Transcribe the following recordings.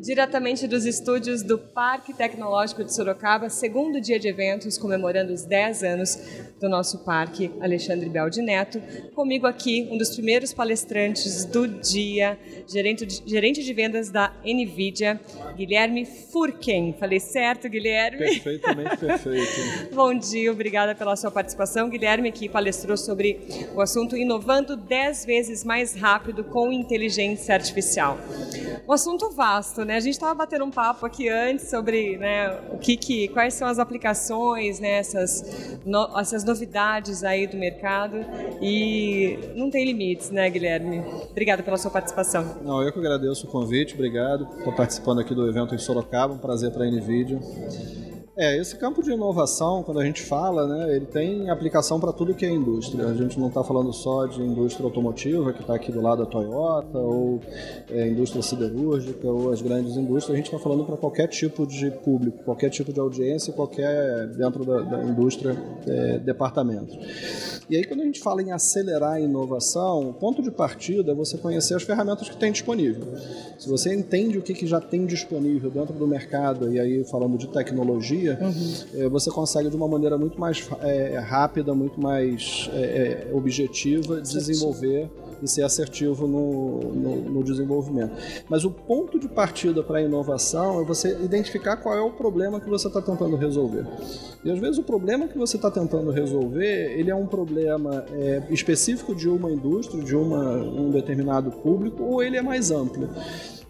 diretamente dos estúdios do Parque Tecnológico de Sorocaba, segundo dia de eventos comemorando os 10 anos do nosso parque, Alexandre Beldi Neto. Comigo aqui, um dos primeiros palestrantes do dia, gerente de, gerente de vendas da NVIDIA, Guilherme Furken. Falei certo, Guilherme? Perfeitamente perfeito. Bom dia, obrigada pela sua participação. Guilherme aqui palestrou sobre o assunto Inovando 10 vezes mais rápido com inteligência artificial. Um assunto vasto, né? A gente estava batendo um papo aqui antes sobre né, o que, que quais são as aplicações, né, essas, no, essas novidades aí do mercado e não tem limites, né, Guilherme? Obrigada pela sua participação. Não, eu que agradeço o convite, obrigado. Estou participando aqui do evento em Sorocaba, um prazer para a NVIDIA. É, esse campo de inovação, quando a gente fala, né, ele tem aplicação para tudo que é indústria. A gente não está falando só de indústria automotiva, que está aqui do lado da Toyota, ou é, indústria siderúrgica, ou as grandes indústrias. A gente está falando para qualquer tipo de público, qualquer tipo de audiência, qualquer, dentro da, da indústria, é, departamento. E aí, quando a gente fala em acelerar a inovação, o ponto de partida é você conhecer as ferramentas que tem disponível. Se você entende o que, que já tem disponível dentro do mercado, e aí falando de tecnologia, uhum. você consegue de uma maneira muito mais é, rápida, muito mais é objetiva desenvolver e ser assertivo no, no, no, desenvolvimento. Mas o ponto de partida para a inovação é você identificar qual é o problema que você está tentando resolver. E às vezes o problema que você está tentando resolver, ele é um problema é, específico de uma indústria, de uma, um determinado público, ou ele é mais amplo.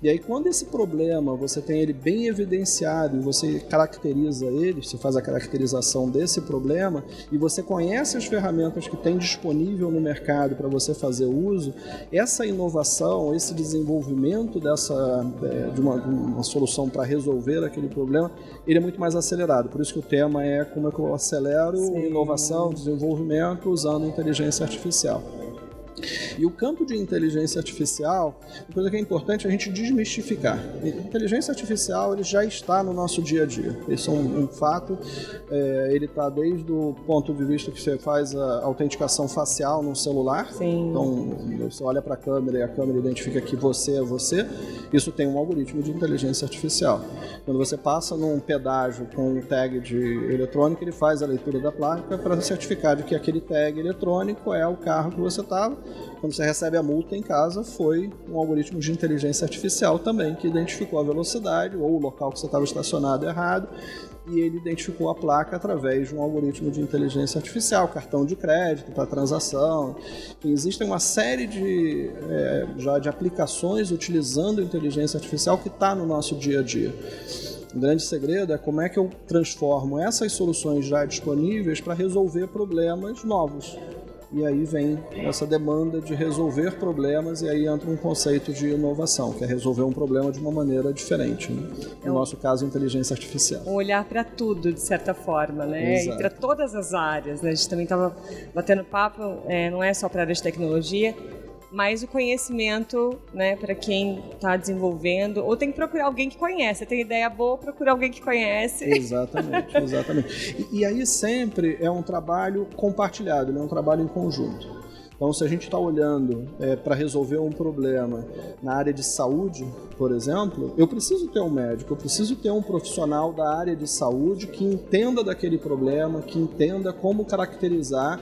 E aí, quando esse problema você tem ele bem evidenciado e você caracteriza ele, você faz a caracterização desse problema e você conhece as ferramentas que tem disponível no mercado para você fazer uso, essa inovação, esse desenvolvimento dessa é, de uma, uma solução para resolver aquele problema, ele é muito mais acelerado. Por isso que o tema é como é que eu acelero Sim. inovação, desenvolvimento usando inteligência artificial. E o campo de inteligência artificial, uma coisa que é importante a gente desmistificar. A inteligência artificial ele já está no nosso dia a dia. Isso é um, um fato. É, ele está desde o ponto de vista que você faz a autenticação facial no celular. Sim. Então, você olha para a câmera e a câmera identifica que você é você. Isso tem um algoritmo de inteligência artificial. Quando você passa num pedágio com um tag de eletrônico, ele faz a leitura da placa para certificar de que aquele tag eletrônico é o carro que você estava quando você recebe a multa em casa, foi um algoritmo de inteligência artificial também que identificou a velocidade ou o local que você estava estacionado errado e ele identificou a placa através de um algoritmo de inteligência artificial, cartão de crédito para transação. E existem uma série de, é, já de aplicações utilizando inteligência artificial que está no nosso dia a dia. O grande segredo é como é que eu transformo essas soluções já disponíveis para resolver problemas novos. E aí vem essa demanda de resolver problemas, e aí entra um conceito de inovação, que é resolver um problema de uma maneira diferente. Né? No é nosso caso, inteligência artificial. Um olhar para tudo, de certa forma, né? E para todas as áreas. Né? A gente também estava batendo papo, é, não é só para a área de tecnologia, mas o conhecimento, né, para quem está desenvolvendo, ou tem que procurar alguém que conhece. Tem ideia boa, procura alguém que conhece. Exatamente, exatamente. E, e aí sempre é um trabalho compartilhado, né, um trabalho em conjunto. Então, se a gente está olhando é, para resolver um problema na área de saúde, por exemplo, eu preciso ter um médico, eu preciso ter um profissional da área de saúde que entenda daquele problema, que entenda como caracterizar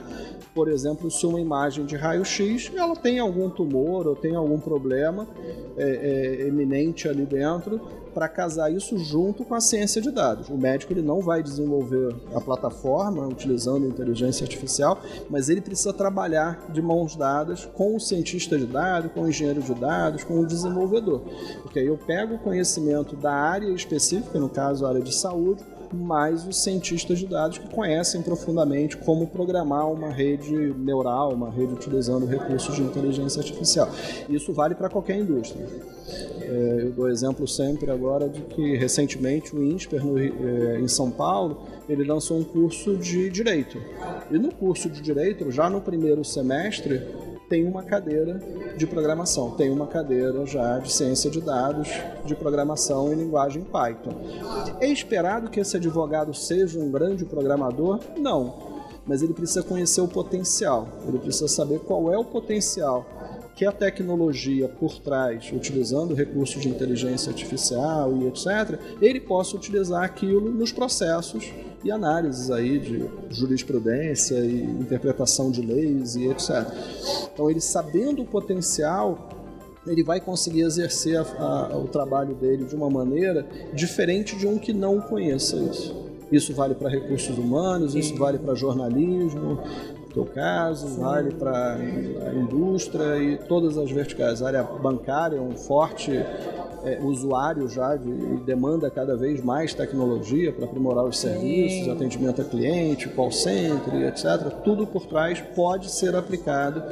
por exemplo, se uma imagem de raio-x ela tem algum tumor ou tem algum problema é, é, eminente ali dentro, para casar isso junto com a ciência de dados. O médico ele não vai desenvolver a plataforma utilizando inteligência artificial, mas ele precisa trabalhar de mãos dadas com o cientista de dados, com o engenheiro de dados, com o desenvolvedor. Porque aí eu pego o conhecimento da área específica, no caso a área de saúde, mais os cientistas de dados que conhecem profundamente como programar uma rede neural, uma rede utilizando recursos de inteligência artificial. Isso vale para qualquer indústria. É, eu dou exemplo sempre agora de que recentemente o INSPER no, é, em São Paulo ele lançou um curso de direito. E no curso de direito, já no primeiro semestre, tem uma cadeira de programação, tem uma cadeira já de ciência de dados, de programação em linguagem Python. É esperado que esse advogado seja um grande programador? Não. Mas ele precisa conhecer o potencial, ele precisa saber qual é o potencial que a tecnologia por trás, utilizando recursos de inteligência artificial e etc., ele possa utilizar aquilo nos processos e análises aí de jurisprudência e interpretação de leis e etc. Então, ele sabendo o potencial ele vai conseguir exercer a, a, o trabalho dele de uma maneira diferente de um que não conheça isso. Isso vale para recursos humanos, isso vale para jornalismo, teu caso, Sim. vale para a indústria e todas as verticais. A área bancária é um forte é, usuário já de, e demanda cada vez mais tecnologia para aprimorar os serviços, Sim. atendimento a cliente, call center, etc. Tudo por trás pode ser aplicado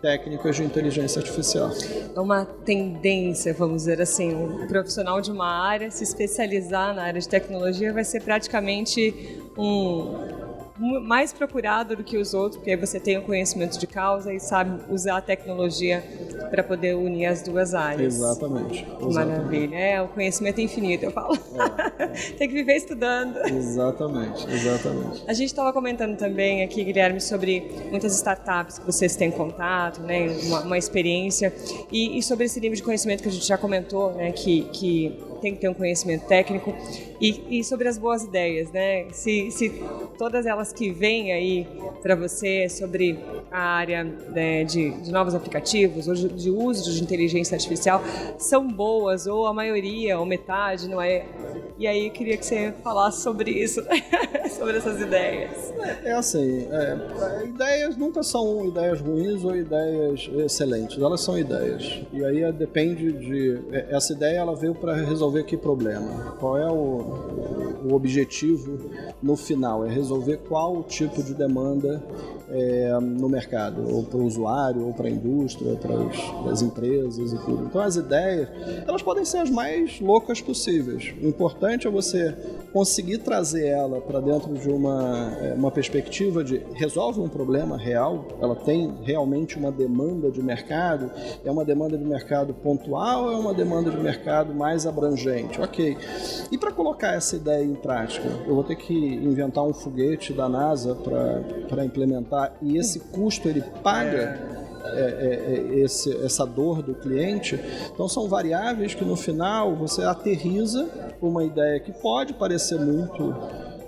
técnicas de inteligência artificial. É uma tendência, vamos dizer assim, um profissional de uma área se especializar na área de tecnologia vai ser praticamente um mais procurado do que os outros, porque aí você tem o conhecimento de causa e sabe usar a tecnologia para poder unir as duas áreas. Exatamente. Maravilha. É, o conhecimento é infinito, eu falo. É, é. tem que viver estudando. Exatamente, exatamente. A gente estava comentando também aqui, Guilherme, sobre muitas startups que vocês têm contato, né, uma, uma experiência, e, e, sobre esse nível de conhecimento que a gente já comentou, né, que, que tem que ter um conhecimento técnico e, e sobre as boas ideias, né? Se, se todas elas que vêm aí para você sobre a área né, de, de, novos aplicativos ou de, de uso de inteligência artificial são boas ou a maioria ou metade não é e aí queria que você falasse sobre isso, sobre essas ideias. É, é assim, é, ideias nunca são ideias ruins ou ideias excelentes, elas são ideias. E aí é, depende de. É, essa ideia ela veio para resolver que problema? Qual é o, o objetivo no final? É resolver qual tipo de demanda é, no mercado, ou para o usuário, ou para a indústria, para as empresas e tudo. Então as ideias, elas podem ser as mais loucas possíveis. O importante é você conseguir trazer ela para dentro de uma, é, uma perspectiva de resolve um problema real, ela tem realmente uma demanda de mercado, é uma demanda de mercado pontual ou é uma demanda de mercado mais abrangente? Ok. E para colocar essa ideia em prática, eu vou ter que inventar um foguete da NASA para implementar e esse custo ele paga é, é, é, esse, essa dor do cliente. Então são variáveis que no final você aterriza uma ideia que pode parecer muito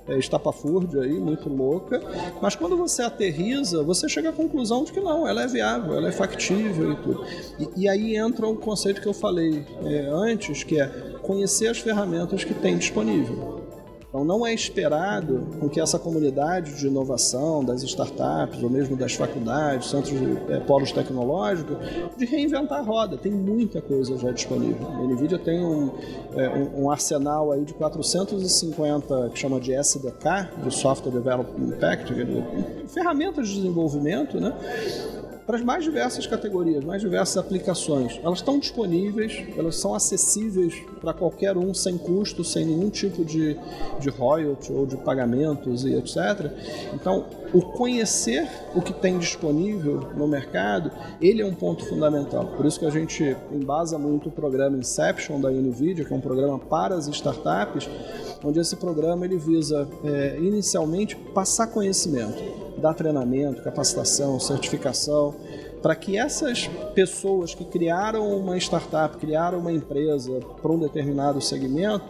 é, estapafúrdia aí, muito louca, mas quando você aterriza, você chega à conclusão de que não, ela é viável, ela é factível e tudo. E, e aí entra um conceito que eu falei é, antes, que é conhecer as ferramentas que tem disponível. Então não é esperado com que essa comunidade de inovação das startups ou mesmo das faculdades, centros de é, polos tecnológicos, de reinventar a roda. Tem muita coisa já disponível. A NVIDIA tem um, é, um, arsenal aí de 450 que chama de SDK, de Software Development Package, ferramentas de desenvolvimento, né? Para as mais diversas categorias, mais diversas aplicações. Elas estão disponíveis, elas são acessíveis para qualquer um sem custo, sem nenhum tipo de, de royalty ou de pagamentos e etc. Então, o conhecer o que tem disponível no mercado, ele é um ponto fundamental. Por isso que a gente embasa muito o programa Inception da NVIDIA, que é um programa para as startups, onde esse programa ele visa é, inicialmente passar conhecimento dar treinamento, capacitação, certificação, para que essas pessoas que criaram uma startup, criaram uma empresa para um determinado segmento,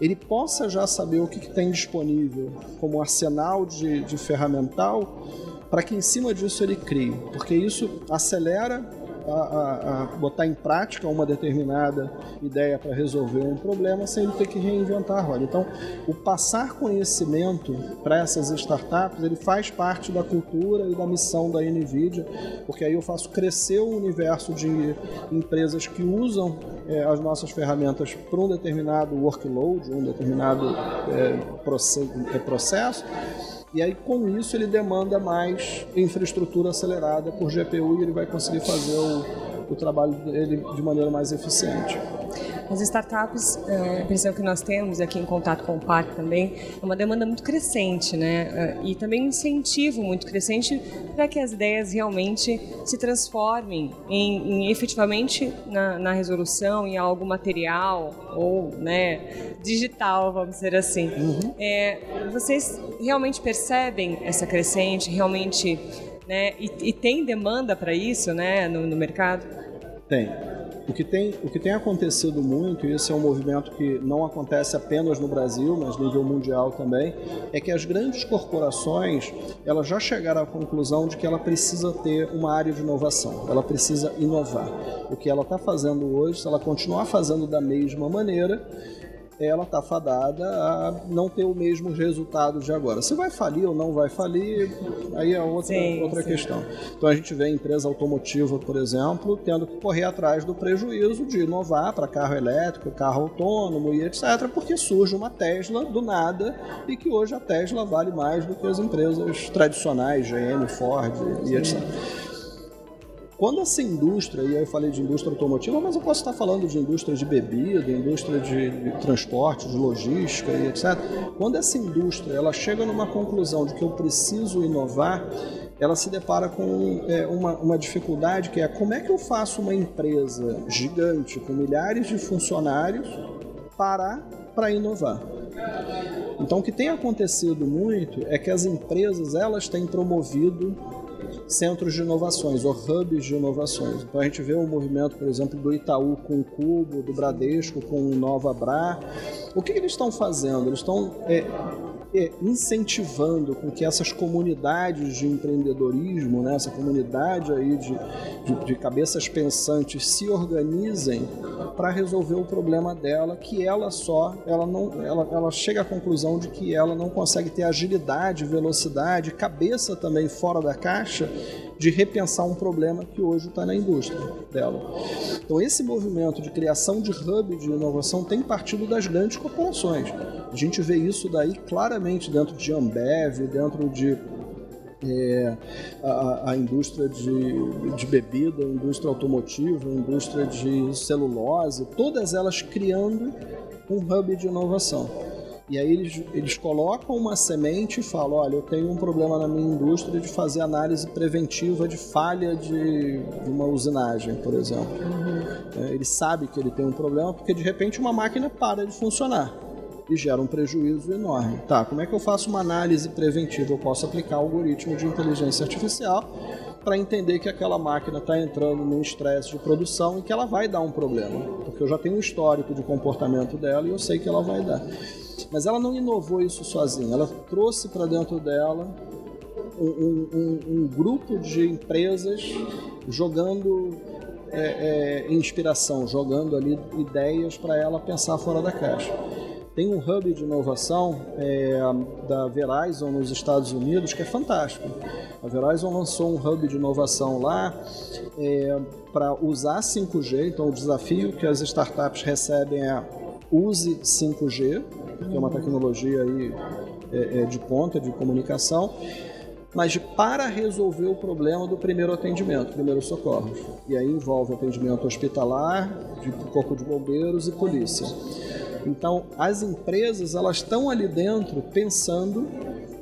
ele possa já saber o que, que tem disponível como arsenal de, de ferramental para que em cima disso ele crie, porque isso acelera a, a, a botar em prática uma determinada ideia para resolver um problema sem ele ter que reinventar a roda. Então, o passar conhecimento para essas startups, ele faz parte da cultura e da missão da NVIDIA, porque aí eu faço crescer o universo de empresas que usam é, as nossas ferramentas para um determinado workload, um determinado é, é processo e aí, com isso, ele demanda mais infraestrutura acelerada por GPU e ele vai conseguir fazer o, o trabalho dele de maneira mais eficiente. As startups, é, a impressão que nós temos aqui em contato com o parque também, é uma demanda muito crescente, né? É, e também um incentivo muito crescente para que as ideias realmente se transformem em, em efetivamente na, na, resolução, em algo material ou né, digital, vamos dizer assim. Uhum. É, vocês realmente percebem essa crescente, realmente né? E, e tem demanda para isso, né, no, no mercado? Tem. O que, tem, o que tem acontecido muito, e esse é um movimento que não acontece apenas no Brasil, mas nível mundial também, é que as grandes corporações elas já chegaram à conclusão de que ela precisa ter uma área de inovação, ela precisa inovar. O que ela está fazendo hoje, se ela continuar fazendo da mesma maneira, ela está fadada a não ter o mesmo resultado de agora. Se vai falir ou não vai falir, aí é outra, sim, outra sim. questão. Então a gente vê a empresa automotiva, por exemplo, tendo que correr atrás do prejuízo de inovar para carro elétrico, carro autônomo e etc., porque surge uma Tesla do nada e que hoje a Tesla vale mais do que as empresas tradicionais, GM, Ford e etc. Quando essa indústria, e aí eu falei de indústria automotiva, mas eu posso estar falando de indústria de bebida, indústria de transporte, de logística e etc. Quando essa indústria ela chega numa conclusão de que eu preciso inovar, ela se depara com é, uma, uma dificuldade que é como é que eu faço uma empresa gigante com milhares de funcionários parar para inovar. Então o que tem acontecido muito é que as empresas elas têm promovido centros de inovações, ou hubs de inovações. Então a gente vê o um movimento, por exemplo, do Itaú com o Cubo, do Bradesco com o Nova Bra. O que, que eles estão fazendo? Eles estão é, incentivando com que essas comunidades de empreendedorismo, né, essa comunidade aí de, de, de cabeças pensantes se organizem para resolver o problema dela, que ela só, ela não, ela, ela chega à conclusão de que ela não consegue ter agilidade, velocidade, cabeça também fora da caixa de repensar um problema que hoje está na indústria dela. Então esse movimento de criação de hub de inovação tem partido das grandes corporações. A gente vê isso daí claramente dentro de Ambev, dentro de é, a, a, indústria de, de bebida, a indústria automotiva, a indústria de celulose, todas elas criando um hub de inovação. E aí eles, eles colocam uma semente e falam, olha, eu tenho um problema na minha indústria de fazer análise preventiva de falha de, de uma usinagem, por exemplo. Uhum. É, ele sabe que ele tem um problema porque de repente uma máquina para de funcionar e gera um prejuízo enorme. Tá, como é que eu faço uma análise preventiva? Eu posso aplicar algoritmo de inteligência artificial para entender que aquela máquina está entrando num estresse de produção e que ela vai dar um problema, porque eu já tenho um histórico de comportamento dela e eu sei que ela vai dar. Mas ela não inovou isso sozinha, ela trouxe para dentro dela um, um, um, grupo de empresas jogando é, é, inspiração, jogando ali ideias para ela pensar fora da caixa. Tem um hub de inovação é, da Verizon nos Estados Unidos que é fantástico. A Verizon lançou um hub de inovação lá é, para usar 5G. Então, o desafio que as startups recebem é use 5G que é uma tecnologia aí, é, é, de ponta de comunicação, mas para resolver o problema do primeiro atendimento, primeiro socorro. E aí envolve atendimento hospitalar, de corpo de bombeiros e polícia. Então, as empresas elas estão ali dentro pensando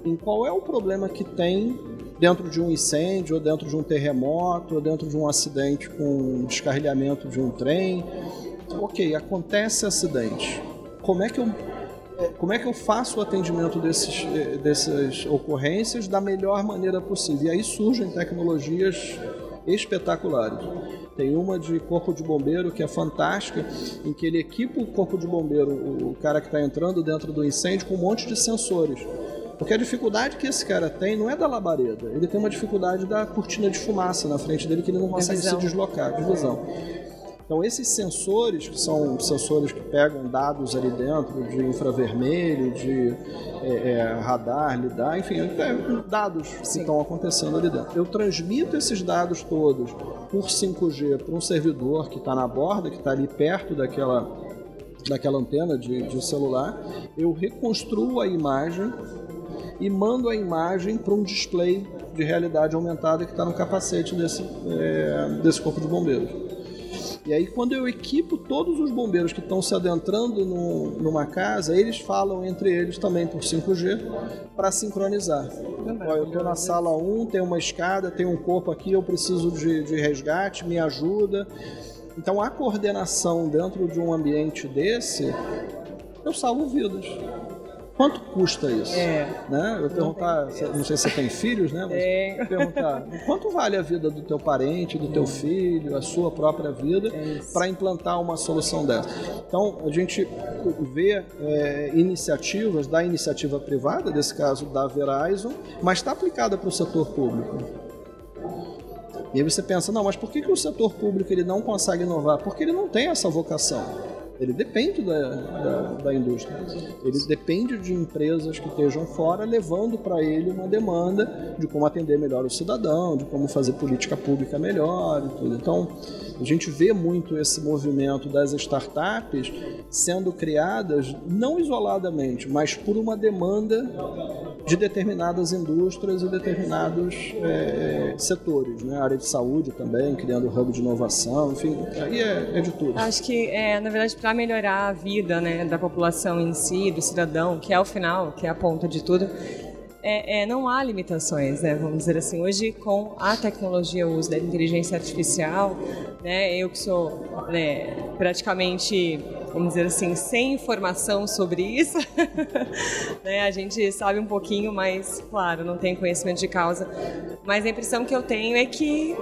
em qual é o problema que tem dentro de um incêndio, ou dentro de um terremoto, ou dentro de um acidente com descarrilhamento de um trem. Ok, acontece acidente. Como é que eu como é que eu faço o atendimento desses, eh, dessas ocorrências da melhor maneira possível? E aí surgem tecnologias espetaculares. Tem uma de corpo de bombeiro que é fantástica, em que ele equipa o corpo de bombeiro, o cara que está entrando dentro do incêndio, com um monte de sensores. Porque a dificuldade que esse cara tem não é da labareda, ele tem uma dificuldade da cortina de fumaça na frente dele que ele não consegue se deslocar, de visão. Então, esses sensores, que são sensores que pegam dados ali dentro de infravermelho, de é, é, radar, lidar, enfim, é, dados Sim. que estão acontecendo ali dentro. Eu transmito esses dados todos por 5G para um servidor que está na borda, que está ali perto daquela, daquela antena de, de celular, eu reconstruo a imagem e mando a imagem para um display de realidade aumentada que está no capacete desse, é, desse corpo de bombeiros. E aí, quando eu equipo todos os bombeiros que estão se adentrando no, numa casa, eles falam entre eles também por 5G para sincronizar. Ó, eu estou na sala 1, tem uma escada, tem um corpo aqui, eu preciso de, de resgate, me ajuda. Então, a coordenação dentro de um ambiente desse, eu salvo vidas. Quanto custa isso? É. Né? Eu perguntar, não sei se você tem filhos, né? Mas Tenho. perguntar, quanto vale a vida do teu parente, do teu filho, a sua própria vida, para implantar uma solução dessa? Então, a gente vê é, iniciativas da iniciativa privada, desse caso da Verizon, mas está aplicada para o setor público. E aí você pensa, não, mas por que, que o setor público ele não consegue inovar? Porque ele não tem essa vocação. Ele depende da, da, da, indústria. Ele depende de empresas que estejam fora, levando para ele uma demanda de como atender melhor o cidadão, de como fazer política pública melhor e tudo. Então, a gente vê muito esse movimento das startups sendo criadas não isoladamente, mas por uma demanda de determinadas indústrias e determinados é, setores, né? A área de saúde também, criando hub de inovação, enfim, aí é, é de tudo. Acho que, é, na verdade, para melhorar a vida né, da população em si, do cidadão, que é o final, que é a ponta de tudo, é, é, não há limitações, né? Vamos dizer assim. Hoje, com a tecnologia, o uso da inteligência artificial, né? Eu que sou né, praticamente, vamos dizer assim, sem informação sobre isso, né? A gente sabe um pouquinho, mas, claro, não tem conhecimento de causa. Mas a impressão que eu tenho é que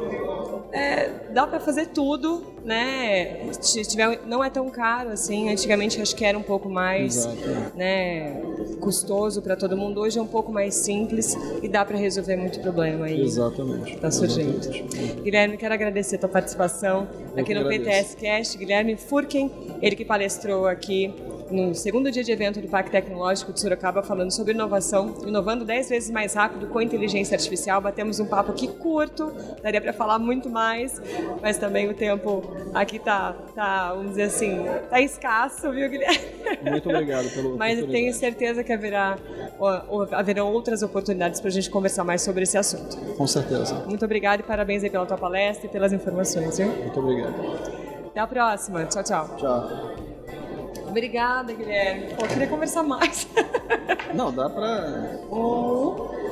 é, dá para fazer tudo, né? Se tiver, não é tão caro assim. Antigamente acho que era um pouco mais, Exato. né, custoso para todo mundo. Hoje é um pouco mais simples e dá para resolver muito problema aí. Exatamente. Está surgindo. Exatamente. Guilherme, quero agradecer a tua participação Eu aqui no PTS Cast. Guilherme Furken, ele que palestrou aqui no segundo dia de evento do Parque Tecnológico de Sorocaba, falando sobre inovação, inovando 10 vezes mais rápido com inteligência artificial. Batemos um papo aqui curto, daria para falar muito mais, mas também o tempo aqui tá, tá vamos dizer assim, tá escasso, viu, Guilherme? Muito obrigado pelo Mas tenho certeza que haverá, haverão outras oportunidades para a gente conversar mais sobre esse assunto. Com certeza. Muito obrigado e parabéns aí pela tua palestra e pelas informações, viu? Muito obrigado. Até a próxima. Tchau, tchau. Tchau. Obrigada, Guilherme. Pô, eu queria conversar mais. Não, dá pra. Oh.